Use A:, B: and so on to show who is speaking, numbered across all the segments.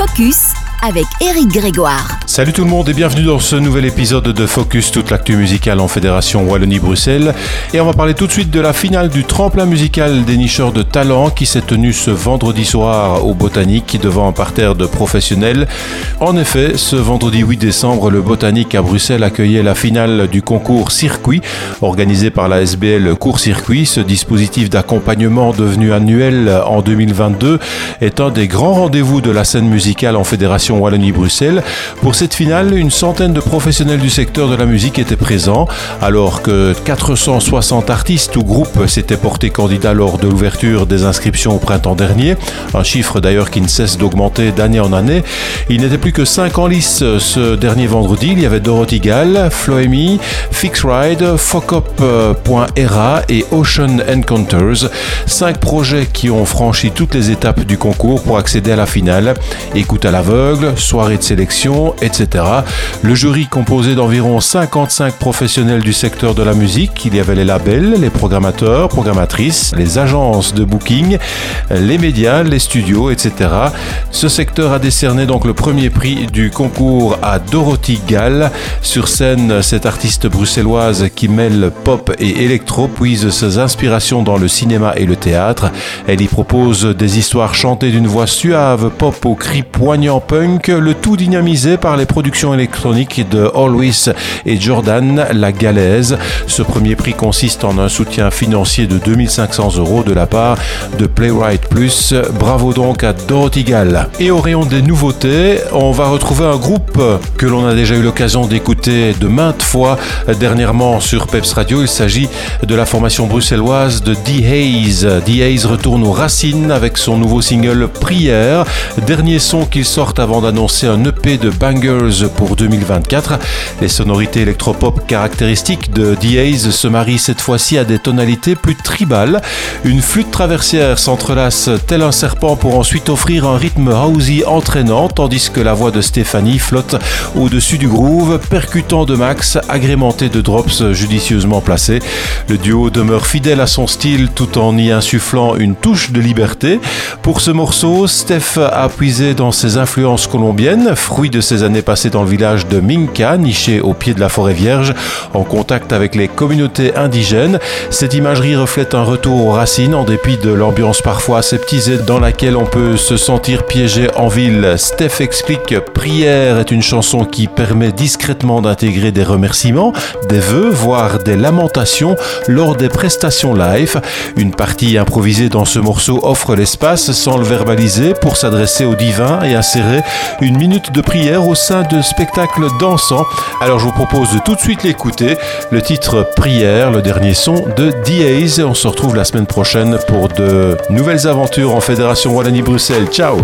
A: Focus avec Eric Grégoire.
B: Salut tout le monde et bienvenue dans ce nouvel épisode de Focus, toute l'actu musicale en Fédération Wallonie-Bruxelles. Et on va parler tout de suite de la finale du tremplin musical des nicheurs de talent qui s'est tenue ce vendredi soir au Botanique devant un parterre de professionnels. En effet, ce vendredi 8 décembre, le Botanique à Bruxelles accueillait la finale du concours Circuit organisé par la SBL Court Circuit. Ce dispositif d'accompagnement devenu annuel en 2022 est un des grands rendez-vous de la scène musicale en Fédération Wallonie-Bruxelles. Pour cette finale, une centaine de professionnels du secteur de la musique étaient présents, alors que 460 artistes ou groupes s'étaient portés candidats lors de l'ouverture des inscriptions au printemps dernier, un chiffre d'ailleurs qui ne cesse d'augmenter d'année en année. Il n'était plus que 5 en lice ce dernier vendredi. Il y avait Dorothy Gall, Floemi, Fixride, Focop.era et Ocean Encounters. Cinq projets qui ont franchi toutes les étapes du concours pour accéder à la finale. Écoute à l'aveugle, soirée de sélection, etc. Le jury composé d'environ 55 professionnels du secteur de la musique. Il y avait les labels, les programmateurs, programmatrices, les agences de booking, les médias, les studios, etc. Ce secteur a décerné donc le premier prix du concours à Dorothy Gall. Sur scène, cette artiste bruxelloise qui mêle pop et électro puise ses inspirations dans le cinéma et le théâtre. Elle y propose des histoires chantées d'une voix suave, pop au cri poignant punk le tout dynamisé par les productions électroniques de Always et Jordan La Galaise. Ce premier prix consiste en un soutien financier de 2500 euros de la part de Playwright Plus. Bravo donc à Dorothy Gall. Et au rayon des nouveautés, on va retrouver un groupe que l'on a déjà eu l'occasion d'écouter de maintes fois dernièrement sur Peps Radio. Il s'agit de la formation bruxelloise de The Haze. The Haze retourne aux racines avec son nouveau single Prière, dernier son qu'il sort avant d'annoncer un EP de bangers pour 2024. Les sonorités électropop caractéristiques de The se marient cette fois-ci à des tonalités plus tribales. Une flûte traversière s'entrelace tel un serpent pour ensuite offrir un rythme housey entraînant, tandis que la voix de Stéphanie flotte au-dessus du groove, percutant de max, agrémenté de drops judicieusement placés. Le duo demeure fidèle à son style tout en y insufflant une touche de liberté. Pour ce morceau, Steph a puisé dans ses influences colombienne, fruit de ses années passées dans le village de Minka, niché au pied de la forêt vierge, en contact avec les communautés indigènes. Cette imagerie reflète un retour aux racines en dépit de l'ambiance parfois aseptisée dans laquelle on peut se sentir piégé en ville. Steph explique Prière est une chanson qui permet discrètement d'intégrer des remerciements, des vœux, voire des lamentations lors des prestations live. Une partie improvisée dans ce morceau offre l'espace sans le verbaliser pour s'adresser au divin et insérer une minute de prière au sein de spectacles dansants. Alors je vous propose de tout de suite l'écouter. Le titre Prière, le dernier son de D.A.'s. On se retrouve la semaine prochaine pour de nouvelles aventures en Fédération Wallonie-Bruxelles. Ciao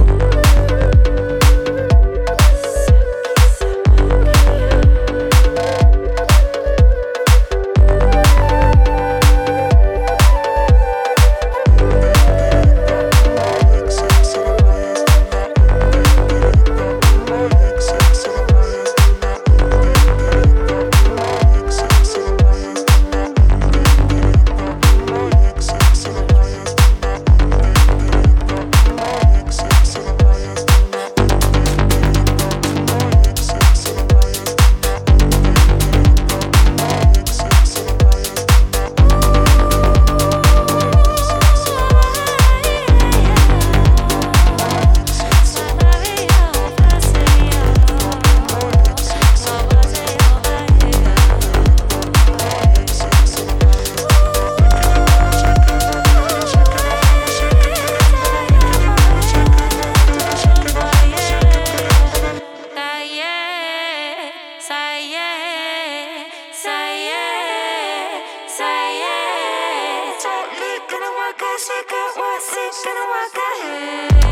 C: shake up, what's sick, gonna walk ahead.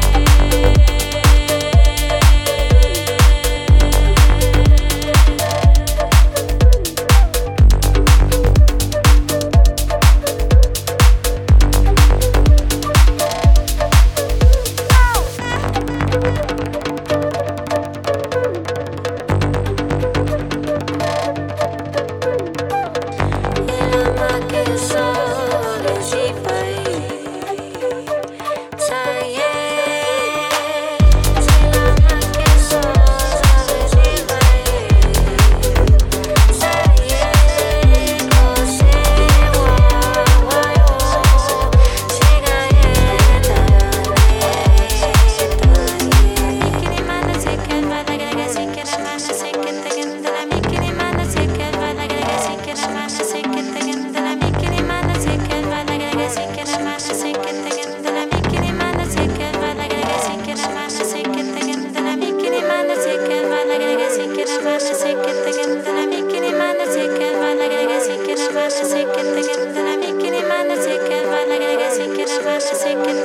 C: sick and thinking that I'm making it, man, sick and fine, like I sick and I'm sick and